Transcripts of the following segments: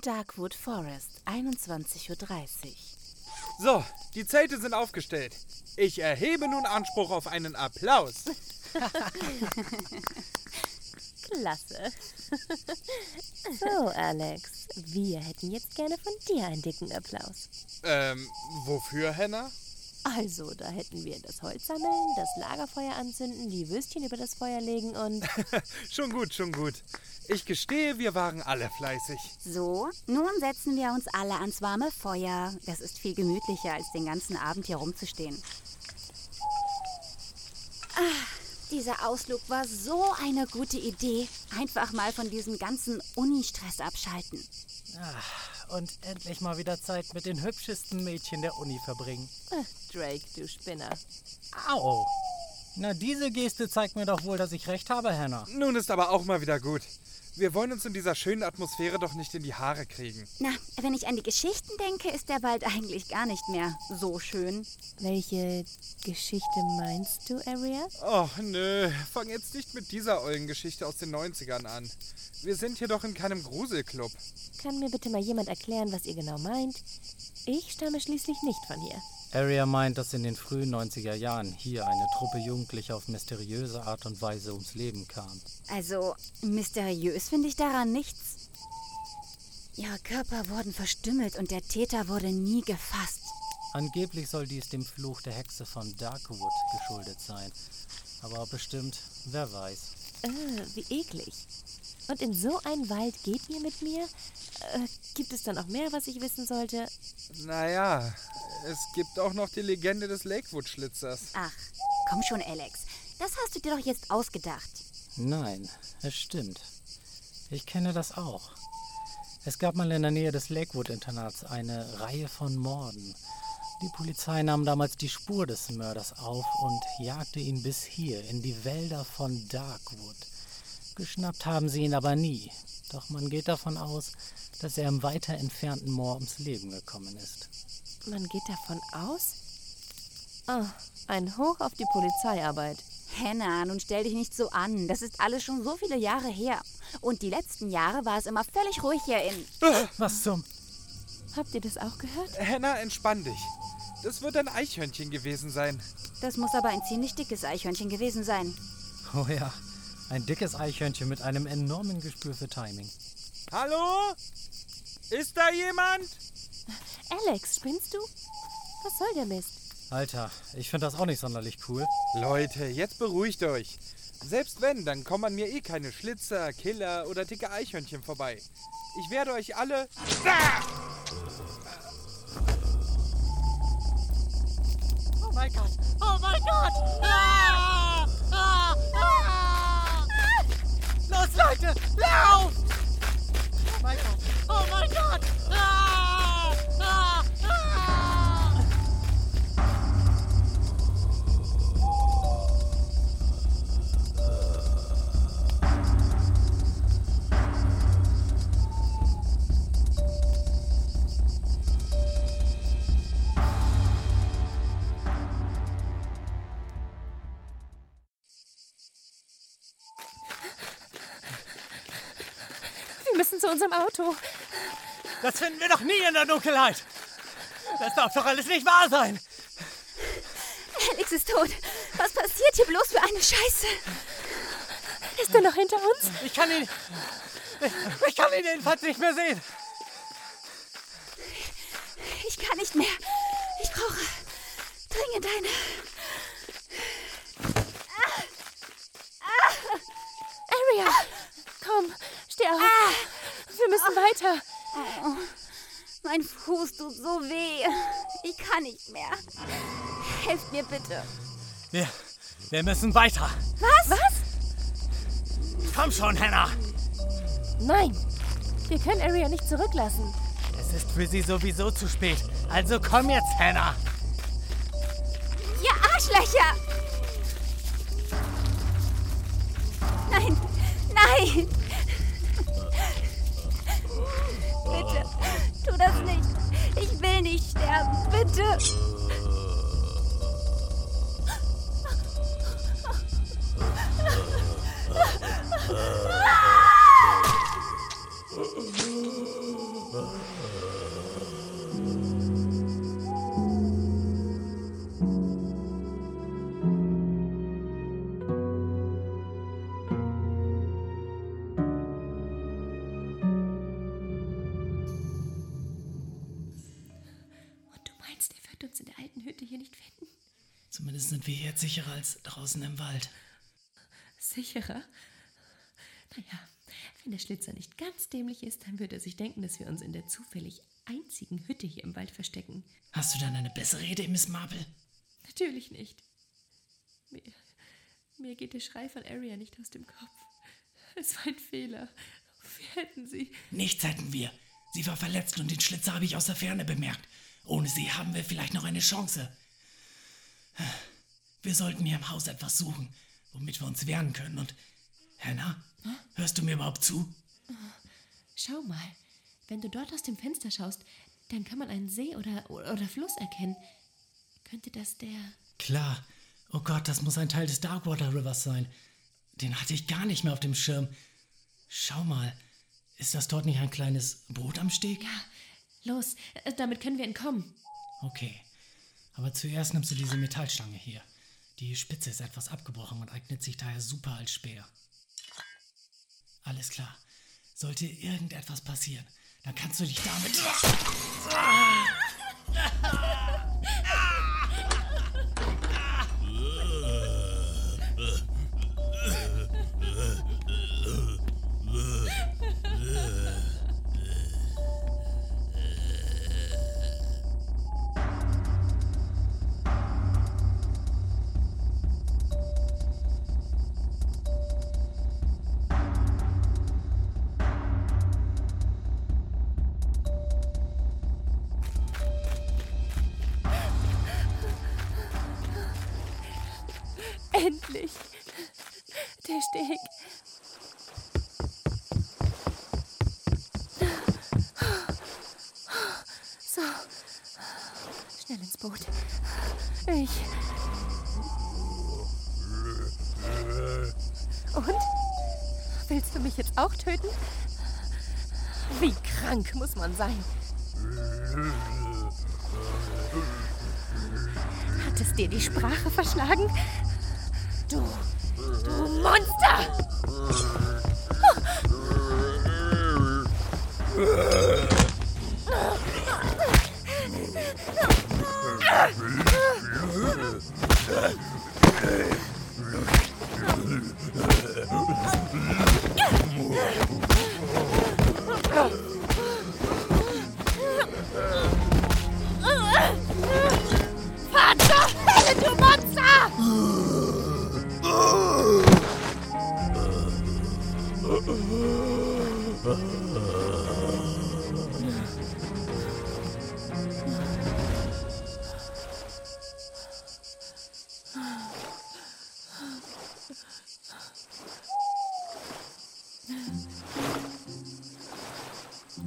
Darkwood Forest, 21.30 Uhr. So, die Zelte sind aufgestellt. Ich erhebe nun Anspruch auf einen Applaus. Klasse. so, Alex, wir hätten jetzt gerne von dir einen dicken Applaus. Ähm, wofür, Henna? Also, da hätten wir das Holz sammeln, das Lagerfeuer anzünden, die Würstchen über das Feuer legen und. schon gut, schon gut. Ich gestehe, wir waren alle fleißig. So, nun setzen wir uns alle ans warme Feuer. Das ist viel gemütlicher, als den ganzen Abend hier rumzustehen. Ah, dieser Ausflug war so eine gute Idee. Einfach mal von diesem ganzen Uni-Stress abschalten. Ach, und endlich mal wieder Zeit mit den hübschesten Mädchen der Uni verbringen. Ach, Drake, du Spinner. Au! Na, diese Geste zeigt mir doch wohl, dass ich recht habe, Hannah. Nun ist aber auch mal wieder gut. Wir wollen uns in dieser schönen Atmosphäre doch nicht in die Haare kriegen. Na, wenn ich an die Geschichten denke, ist der Wald eigentlich gar nicht mehr so schön. Welche Geschichte meinst du, Aria? Och, nö. Fang jetzt nicht mit dieser ollen Geschichte aus den 90ern an. Wir sind hier doch in keinem Gruselclub. Kann mir bitte mal jemand erklären, was ihr genau meint? Ich stamme schließlich nicht von hier. Aria meint, dass in den frühen 90er Jahren hier eine Truppe Jugendlicher auf mysteriöse Art und Weise ums Leben kam. Also, mysteriös finde ich daran nichts. Ihre Körper wurden verstümmelt und der Täter wurde nie gefasst. Angeblich soll dies dem Fluch der Hexe von Darkwood geschuldet sein. Aber bestimmt, wer weiß. Äh, wie eklig. Und in so einen Wald geht ihr mit mir? Äh, gibt es da noch mehr, was ich wissen sollte? Naja, es gibt auch noch die Legende des Lakewood-Schlitzers. Ach, komm schon, Alex. Das hast du dir doch jetzt ausgedacht. Nein, es stimmt. Ich kenne das auch. Es gab mal in der Nähe des Lakewood-Internats eine Reihe von Morden. Die Polizei nahm damals die Spur des Mörders auf und jagte ihn bis hier in die Wälder von Darkwood. Geschnappt haben sie ihn aber nie. Doch man geht davon aus, dass er im weiter entfernten Moor ums Leben gekommen ist. Man geht davon aus? Oh, ein Hoch auf die Polizeiarbeit. Henna, nun stell dich nicht so an. Das ist alles schon so viele Jahre her. Und die letzten Jahre war es immer völlig ruhig hier in. Was zum? Habt ihr das auch gehört? Henna, entspann dich. Das wird ein Eichhörnchen gewesen sein. Das muss aber ein ziemlich dickes Eichhörnchen gewesen sein. Oh ja, ein dickes Eichhörnchen mit einem enormen Gespür für Timing. Hallo? Ist da jemand? Alex, spinnst du? Was soll der Mist? Alter, ich finde das auch nicht sonderlich cool. Leute, jetzt beruhigt euch. Selbst wenn, dann kommen an mir eh keine Schlitzer, Killer oder dicke Eichhörnchen vorbei. Ich werde euch alle. Ah! Oh mein Gott! Oh mein Gott! Ah! Ah! Unserem Auto. Das finden wir doch nie in der Dunkelheit! Das darf doch alles nicht wahr sein! Alex ist tot. Was passiert hier bloß für eine Scheiße? Ist er noch hinter uns? Ich kann ihn. Ich, ich kann ihn jedenfalls nicht mehr sehen. Ich kann nicht mehr. Ich brauche dringend eine. Aria! Komm, steh auf. Wir müssen weiter. Oh, mein Fuß tut so weh. Ich kann nicht mehr. Helft mir bitte. Wir, wir müssen weiter. Was? Was? Komm schon, Hannah. Nein, wir können Aria nicht zurücklassen. Es ist für sie sowieso zu spät. Also komm jetzt, Hannah. Ihr Arschlöcher! Nein, nein! Tu das nicht. Ich will nicht sterben. Bitte. Zumindest draußen im Wald. Sicherer? Naja, wenn der Schlitzer nicht ganz dämlich ist, dann wird er sich denken, dass wir uns in der zufällig einzigen Hütte hier im Wald verstecken. Hast du dann eine bessere Idee, Miss Marple? Natürlich nicht. Mir, mir geht der Schrei von Aria nicht aus dem Kopf. Es war ein Fehler. Wir hätten sie. Nichts hätten wir. Sie war verletzt und den Schlitzer habe ich aus der Ferne bemerkt. Ohne sie haben wir vielleicht noch eine Chance. Wir sollten hier im Haus etwas suchen, womit wir uns wehren können. Und, Hannah, hörst du mir überhaupt zu? Schau mal, wenn du dort aus dem Fenster schaust, dann kann man einen See oder, oder Fluss erkennen. Könnte das der. Klar. Oh Gott, das muss ein Teil des Darkwater Rivers sein. Den hatte ich gar nicht mehr auf dem Schirm. Schau mal, ist das dort nicht ein kleines Boot am Steg? Ja, los, äh, damit können wir entkommen. Okay. Aber zuerst nimmst du diese Metallstange hier. Die Spitze ist etwas abgebrochen und eignet sich daher super als Speer. Alles klar. Sollte irgendetwas passieren, dann kannst du dich damit. töten? Wie krank muss man sein? Hat es dir die Sprache verschlagen? Du, du Monster! Vater! Yeah.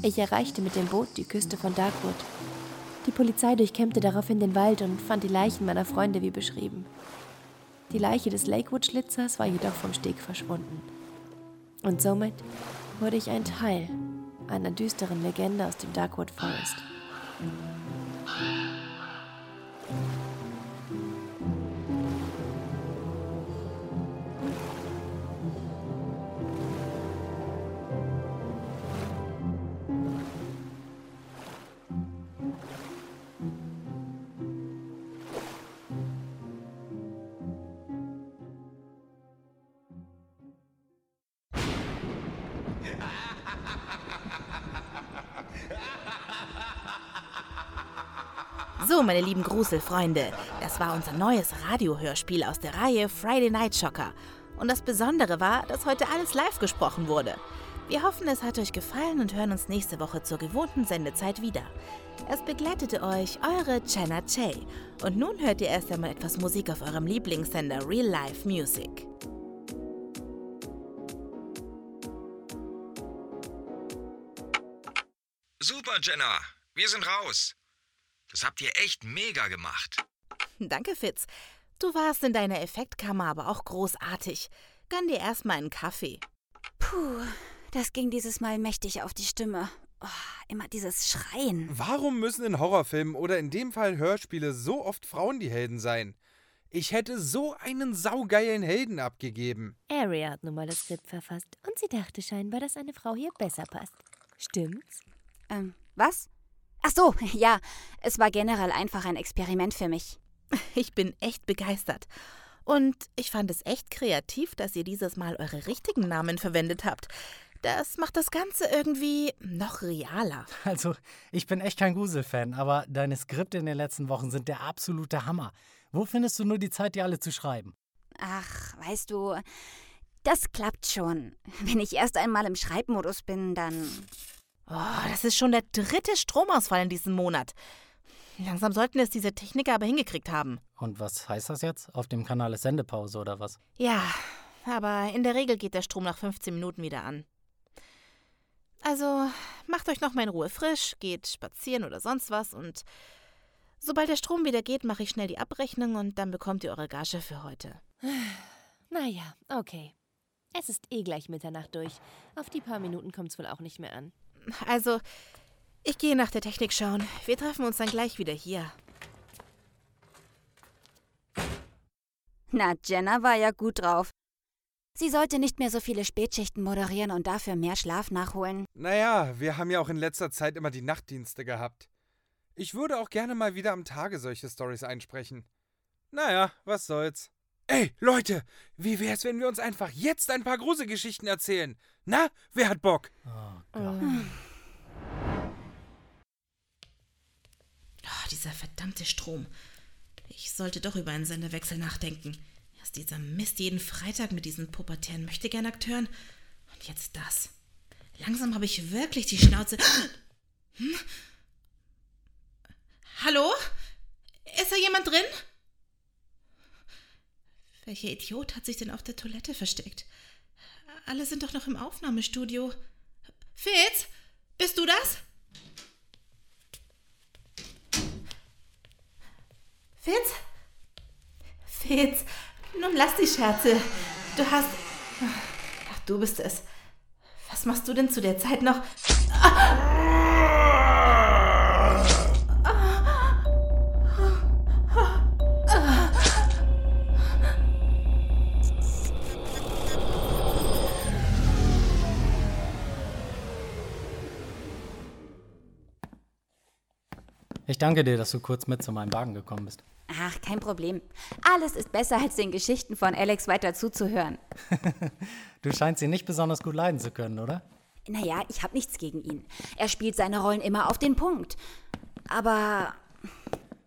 Ich erreichte mit dem Boot die Küste von Darkwood. Die Polizei durchkämmte daraufhin den Wald und fand die Leichen meiner Freunde wie beschrieben. Die Leiche des Lakewood-Schlitzers war jedoch vom Steg verschwunden. Und somit wurde ich ein Teil einer düsteren Legende aus dem Darkwood Forest. Lieben Gruselfreunde, das war unser neues Radiohörspiel aus der Reihe Friday Night Shocker. Und das Besondere war, dass heute alles live gesprochen wurde. Wir hoffen, es hat euch gefallen und hören uns nächste Woche zur gewohnten Sendezeit wieder. Es begleitete euch eure Jenna Che. Und nun hört ihr erst einmal etwas Musik auf eurem Lieblingssender Real Life Music. Super, Jenna. Wir sind raus. Das habt ihr echt mega gemacht. Danke, Fitz. Du warst in deiner Effektkammer aber auch großartig. Gönn dir erstmal einen Kaffee. Puh, das ging dieses Mal mächtig auf die Stimme. Oh, immer dieses Schreien. Warum müssen in Horrorfilmen oder in dem Fall Hörspiele so oft Frauen die Helden sein? Ich hätte so einen saugeilen Helden abgegeben. Aria hat nun mal das Skript verfasst und sie dachte scheinbar, dass eine Frau hier besser passt. Stimmt's? Ähm, was? Ach so, ja. Es war generell einfach ein Experiment für mich. Ich bin echt begeistert. Und ich fand es echt kreativ, dass ihr dieses Mal eure richtigen Namen verwendet habt. Das macht das Ganze irgendwie noch realer. Also, ich bin echt kein Grusel-Fan, aber deine Skripte in den letzten Wochen sind der absolute Hammer. Wo findest du nur die Zeit, die alle zu schreiben? Ach, weißt du, das klappt schon. Wenn ich erst einmal im Schreibmodus bin, dann. Oh, das ist schon der dritte Stromausfall in diesem Monat. Langsam sollten es diese Techniker aber hingekriegt haben. Und was heißt das jetzt? Auf dem Kanal ist Sendepause oder was? Ja, aber in der Regel geht der Strom nach 15 Minuten wieder an. Also macht euch noch mal in Ruhe frisch, geht spazieren oder sonst was und sobald der Strom wieder geht, mache ich schnell die Abrechnung und dann bekommt ihr eure Gage für heute. Naja, okay. Es ist eh gleich Mitternacht durch. Auf die paar Minuten kommt's wohl auch nicht mehr an. Also, ich gehe nach der Technik schauen. Wir treffen uns dann gleich wieder hier. Na, Jenna war ja gut drauf. Sie sollte nicht mehr so viele Spätschichten moderieren und dafür mehr Schlaf nachholen. Naja, wir haben ja auch in letzter Zeit immer die Nachtdienste gehabt. Ich würde auch gerne mal wieder am Tage solche Stories einsprechen. Naja, was soll's. Ey, Leute, wie wär's, wenn wir uns einfach jetzt ein paar Gruselgeschichten erzählen? Na, wer hat Bock? Oh Gott. Oh, dieser verdammte Strom. Ich sollte doch über einen Senderwechsel nachdenken. Erst dieser Mist jeden Freitag mit diesen pubertären Möchtegern-Akteuren. Und jetzt das. Langsam habe ich wirklich die Schnauze. Hm? Hallo? Ist da jemand drin? Welcher Idiot hat sich denn auf der Toilette versteckt? Alle sind doch noch im Aufnahmestudio. Fitz, bist du das? Fitz? Fitz, nun lass die Scherze. Du hast. Ach, du bist es. Was machst du denn zu der Zeit noch? Ich danke dir, dass du kurz mit zu meinem Wagen gekommen bist. Ach, kein Problem. Alles ist besser, als den Geschichten von Alex weiter zuzuhören. Du scheinst ihn nicht besonders gut leiden zu können, oder? Naja, ich habe nichts gegen ihn. Er spielt seine Rollen immer auf den Punkt. Aber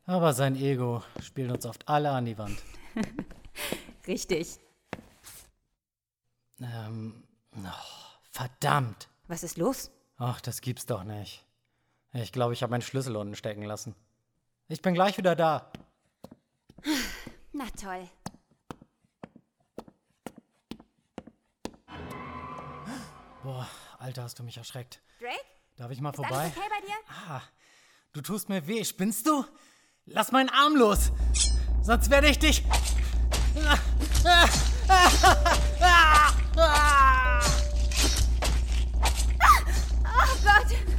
Aber sein Ego spielt uns oft alle an die Wand. richtig. Ähm, oh, verdammt. Was ist los? Ach, das gibt's doch nicht. Ich glaube, ich habe meinen Schlüssel unten stecken lassen. Ich bin gleich wieder da. Na toll. Boah, Alter, hast du mich erschreckt. Drake? Darf ich mal Ist vorbei? alles okay bei dir? Ah, du tust mir weh. Spinnst du? Lass meinen Arm los. Sonst werde ich dich. Oh Gott!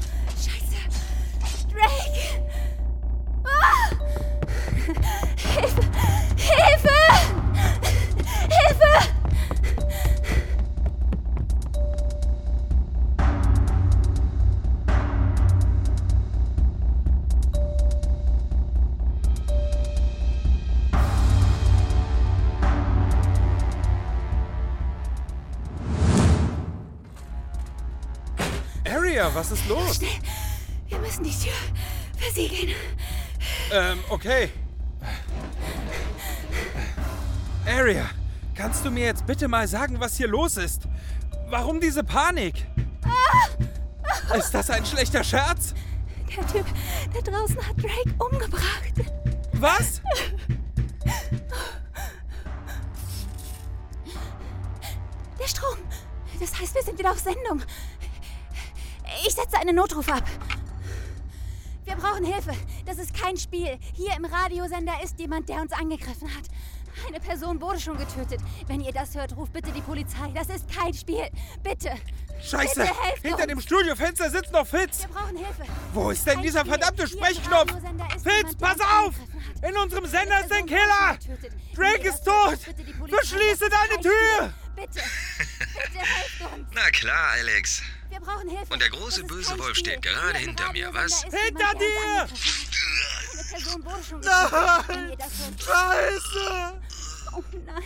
Hilfe! Hilfe! Hilfe! Aria, was ist los? Wir müssen die Tür versiegeln. Ähm, okay. Aria, kannst du mir jetzt bitte mal sagen, was hier los ist? Warum diese Panik? Ist das ein schlechter Scherz? Der Typ da draußen hat Drake umgebracht. Was? Der Strom. Das heißt, wir sind wieder auf Sendung. Ich setze einen Notruf ab. Wir brauchen Hilfe. Das ist kein Spiel. Hier im Radiosender ist jemand, der uns angegriffen hat. Eine Person wurde schon getötet. Wenn ihr das hört, ruft bitte die Polizei. Das ist kein Spiel. Bitte. Scheiße! Bitte helft Hinter uns. dem Studiofenster sitzt noch Fitz! Wir brauchen Hilfe. Wo ist denn kein dieser Spiel. verdammte Sprechknopf? Fitz, pass auf! In unserem Sender ist ein Killer! Drake ist tot! Verschließe deine Tür! Bitte. Bitte helft uns. Na klar, Alex. Wir brauchen Hilfe. Und der große böse Wolf steht gerade hinter mir, was? Hinter dir! Eine Person wurde schon getötet. Wenn ihr das so... Scheiße! Oh nein.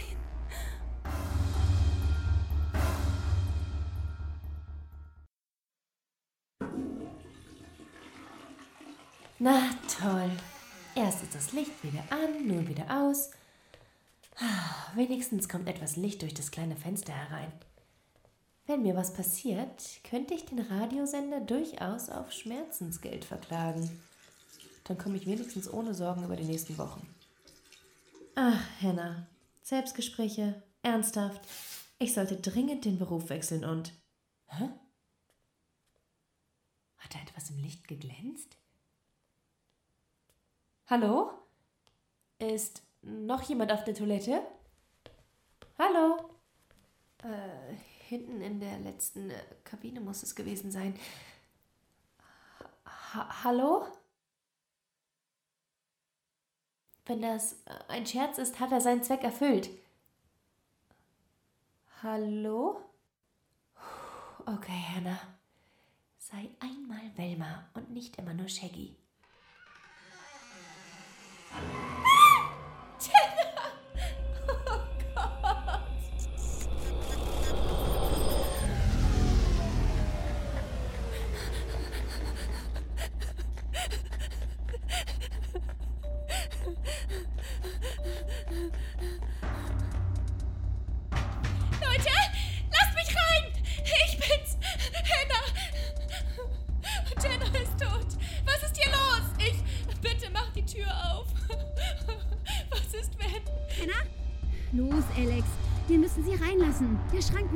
Na toll. Erst ist das Licht wieder an, nun wieder aus. Ah, Wenigstens kommt etwas Licht durch das kleine Fenster herein. Wenn mir was passiert, könnte ich den Radiosender durchaus auf Schmerzensgeld verklagen. Dann komme ich wenigstens ohne Sorgen über die nächsten Wochen. Ach, Hannah. Selbstgespräche, ernsthaft. Ich sollte dringend den Beruf wechseln und. Hä? Hat da etwas im Licht geglänzt? Hallo? Ist noch jemand auf der Toilette? Hallo? Äh, hinten in der letzten äh, Kabine muss es gewesen sein. Ha Hallo? Wenn das äh, ein Scherz ist, hat er seinen Zweck erfüllt. Hallo? Okay, Hannah. Sei einmal Velma und nicht immer nur Shaggy.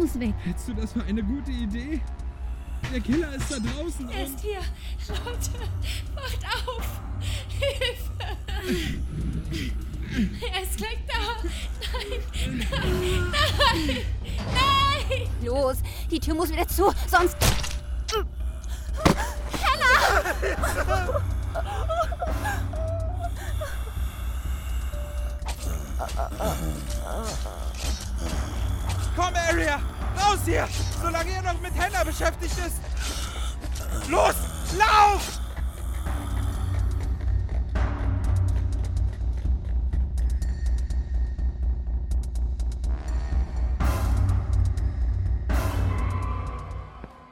Muss weg. Hältst du das für eine gute Idee? Der Killer ist da draußen. Er ist hier! Leute, wacht auf! Hilfe! Er ist gleich da! Nein! Nein! Nein! Nein! Los, die Tür muss wieder zu, sonst. Komm, Area! Raus hier! Solange ihr noch mit Hannah beschäftigt ist! Los! Lauf!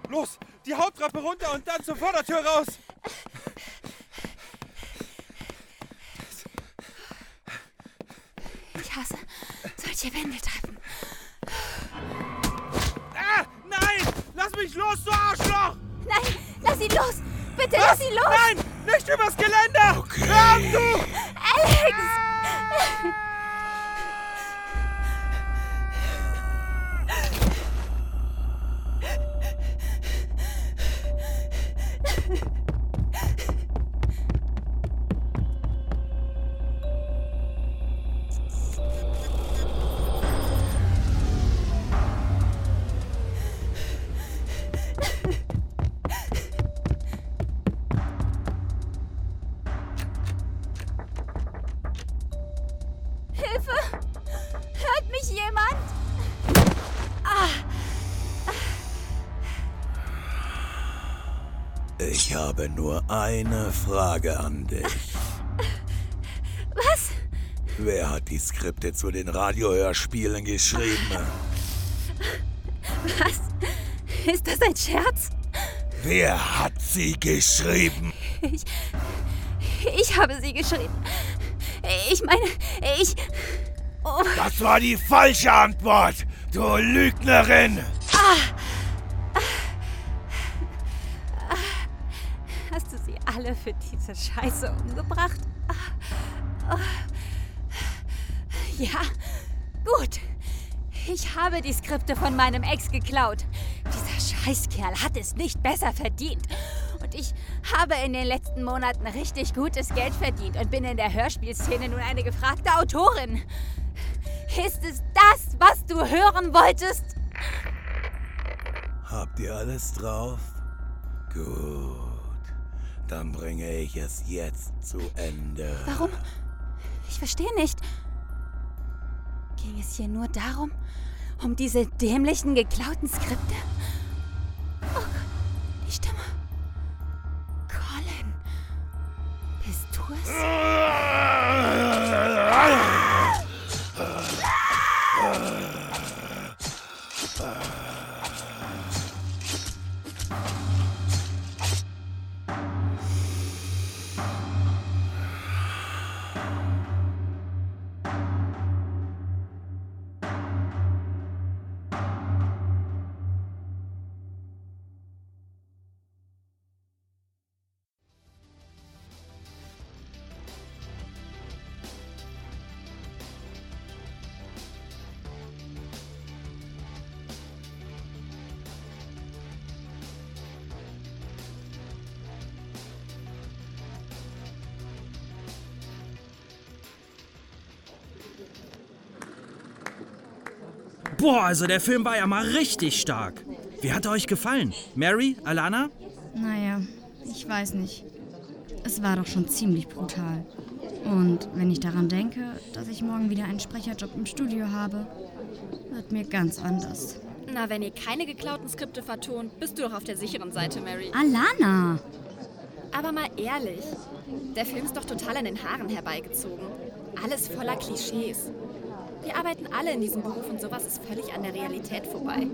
Los! Die Haupttreppe runter und dann zur Vordertür raus! Ich hasse solche Wendeltreppen. Ah! Nein! Lass mich los, du Arschloch! Nein, lass ihn los! Bitte lass ihn los! Nein! Nicht übers Geländer! Okay. Hör auf, du! Alex! Habe nur eine Frage an dich. Was? Wer hat die Skripte zu den Radiohörspielen geschrieben? Was? Ist das ein Scherz? Wer hat sie geschrieben? Ich. Ich habe sie geschrieben. Ich meine, ich. Oh, Das war die falsche Antwort, du Lügnerin! hast alle für diese Scheiße umgebracht? Ah, ah. Ja, gut. Ich habe die Skripte von meinem Ex geklaut. Dieser Scheißkerl hat es nicht besser verdient. Und ich habe in den letzten Monaten richtig gutes Geld verdient und bin in der Hörspielszene nun eine gefragte Autorin. Ist es das, was du hören wolltest? Habt ihr alles drauf? Gut. Dann bringe ich es jetzt zu Ende. Warum? Ich verstehe nicht. Ging es hier nur darum, um diese dämlichen, geklauten Skripte? Boah, also der Film war ja mal richtig stark. Wie hat er euch gefallen? Mary, Alana? Naja, ich weiß nicht. Es war doch schon ziemlich brutal. Und wenn ich daran denke, dass ich morgen wieder einen Sprecherjob im Studio habe, wird mir ganz anders. Na, wenn ihr keine geklauten Skripte vertont, bist du doch auf der sicheren Seite, Mary. Alana! Aber mal ehrlich, der Film ist doch total an den Haaren herbeigezogen. Alles voller Klischees. Wir arbeiten alle in diesem Beruf und sowas ist völlig an der Realität vorbei.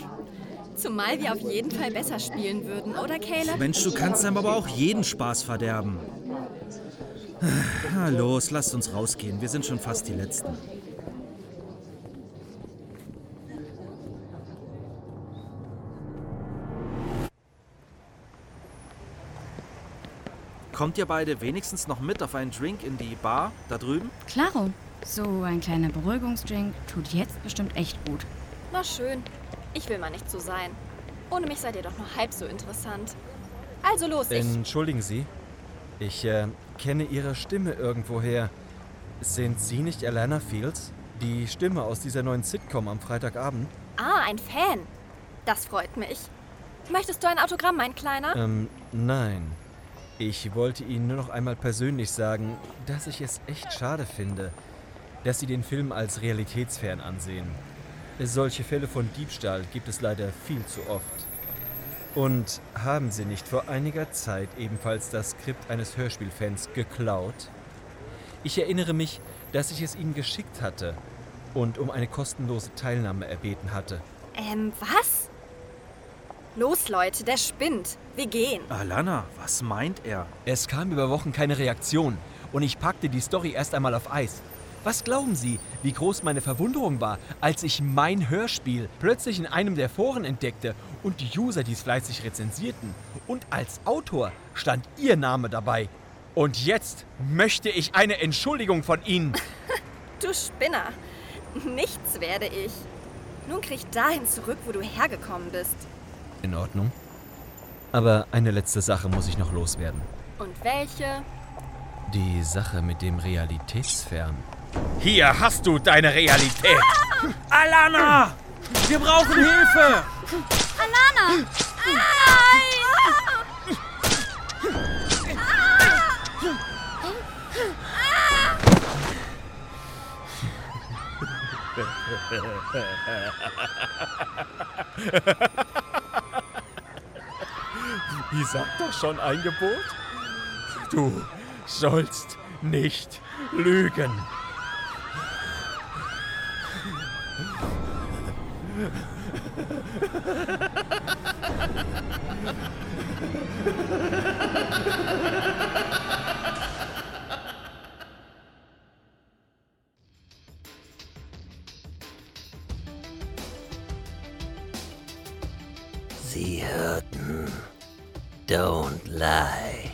Zumal wir auf jeden Fall besser spielen würden, oder Caleb? Mensch, du kannst einem aber auch jeden Spaß verderben. Na los, lasst uns rausgehen. Wir sind schon fast die Letzten. Kommt ihr beide wenigstens noch mit auf einen Drink in die Bar da drüben? Klaro. So ein kleiner Beruhigungsdrink tut jetzt bestimmt echt gut. Na schön. Ich will mal nicht so sein. Ohne mich seid ihr doch nur halb so interessant. Also los, ich... Entschuldigen Sie. Ich äh, kenne Ihre Stimme irgendwoher. Sind Sie nicht Alana Fields? Die Stimme aus dieser neuen Sitcom am Freitagabend? Ah, ein Fan. Das freut mich. Möchtest du ein Autogramm, mein Kleiner? Ähm, nein. Ich wollte Ihnen nur noch einmal persönlich sagen, dass ich es echt schade finde, dass Sie den Film als realitätsfern ansehen. Solche Fälle von Diebstahl gibt es leider viel zu oft. Und haben Sie nicht vor einiger Zeit ebenfalls das Skript eines Hörspielfans geklaut? Ich erinnere mich, dass ich es Ihnen geschickt hatte und um eine kostenlose Teilnahme erbeten hatte. Ähm, was? Los, Leute, der spinnt. Wir gehen. Alana, was meint er? Es kam über Wochen keine Reaktion und ich packte die Story erst einmal auf Eis. Was glauben Sie, wie groß meine Verwunderung war, als ich mein Hörspiel plötzlich in einem der Foren entdeckte und die User dies fleißig rezensierten? Und als Autor stand Ihr Name dabei. Und jetzt möchte ich eine Entschuldigung von Ihnen. Du Spinner. Nichts werde ich. Nun krieg dahin zurück, wo du hergekommen bist. In Ordnung. Aber eine letzte Sache muss ich noch loswerden. Und welche? Die Sache mit dem Realitätsfern. Hier hast du deine Realität. Alana! Wir brauchen Hilfe! Alana! Wie sagt doch schon ein Gebot? Du sollst nicht lügen. Sie hörten Don't lie.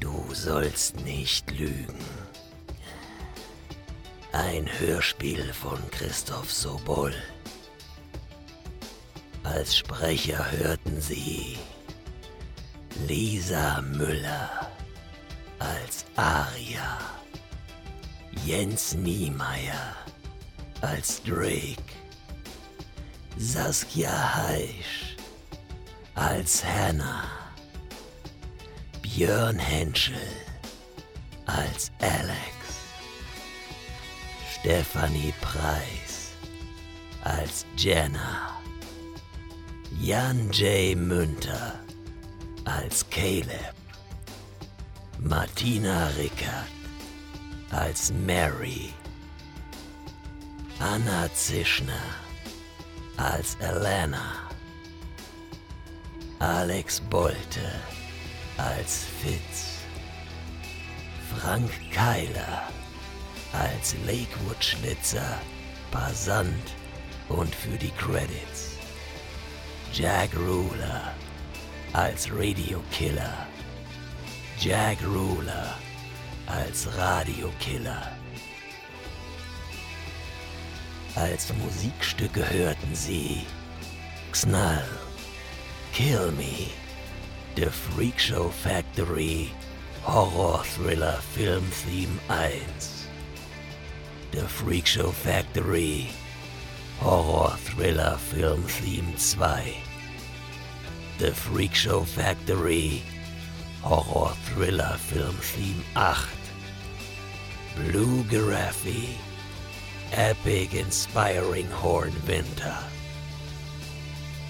Du sollst nicht lügen. Ein Hörspiel von Christoph Sobol. Als Sprecher hörten Sie Lisa Müller als Aria, Jens Niemeyer als Drake, Saskia Heisch als Hannah, Björn Henschel als Alex, Stephanie Preis als Jenna, Jan J. Münter als Caleb, Martina Rickert als Mary, Anna Zischner als Elena, Alex Bolte als Fitz, Frank Keiler als Lakewood Schlitzer, Passant und für die Credits. Jack Ruler als Radio Killer. Jack Ruler als Radio Killer. Als Musikstücke hörten sie Xnall, Kill Me, The Freak Show Factory, Horror Thriller Film Theme 1. The Freak Show Factory, Horror-Thriller-Film Theme 2. The Freak Show Factory Horror-Thriller-Film Theme 8. Blue Giraffe Epic Inspiring Horn Winter.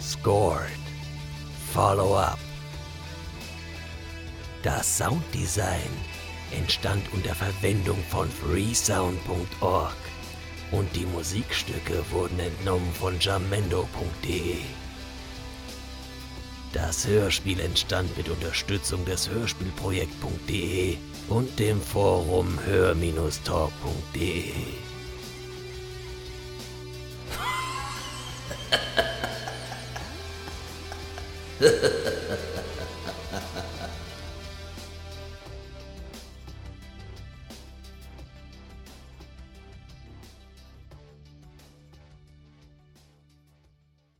Scored. Follow up. Das Sounddesign entstand unter Verwendung von freesound.org und die Musikstücke wurden entnommen von jamendo.de. Das Hörspiel entstand mit Unterstützung des Hörspielprojekt.de und dem Forum hör-talk.de.